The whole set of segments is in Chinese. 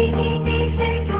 Thank you.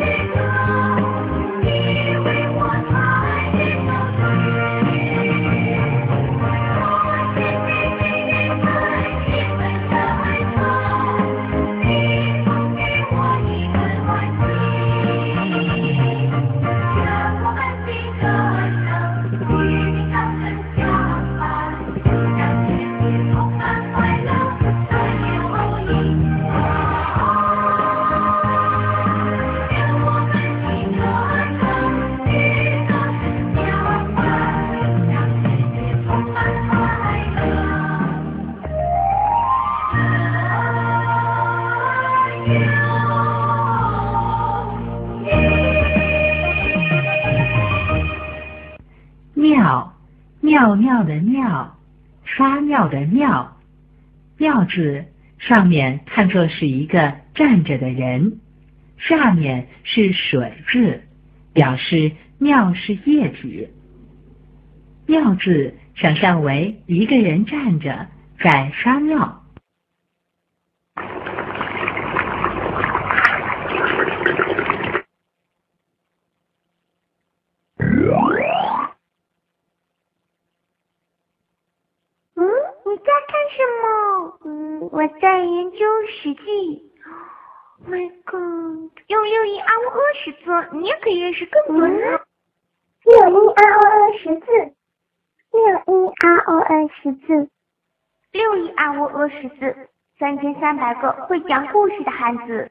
Thank you. 尿尿的尿，撒尿的尿，尿字上面看作是一个站着的人，下面是水字，表示尿是液体。尿字想象为一个人站着在撒尿。我在研究《史记》。My God，用六一二五二十字，你也可以认识更多呢。六一二五二十字，六一二五二十字，六一二五二十字，三千三百个会讲故事的汉字。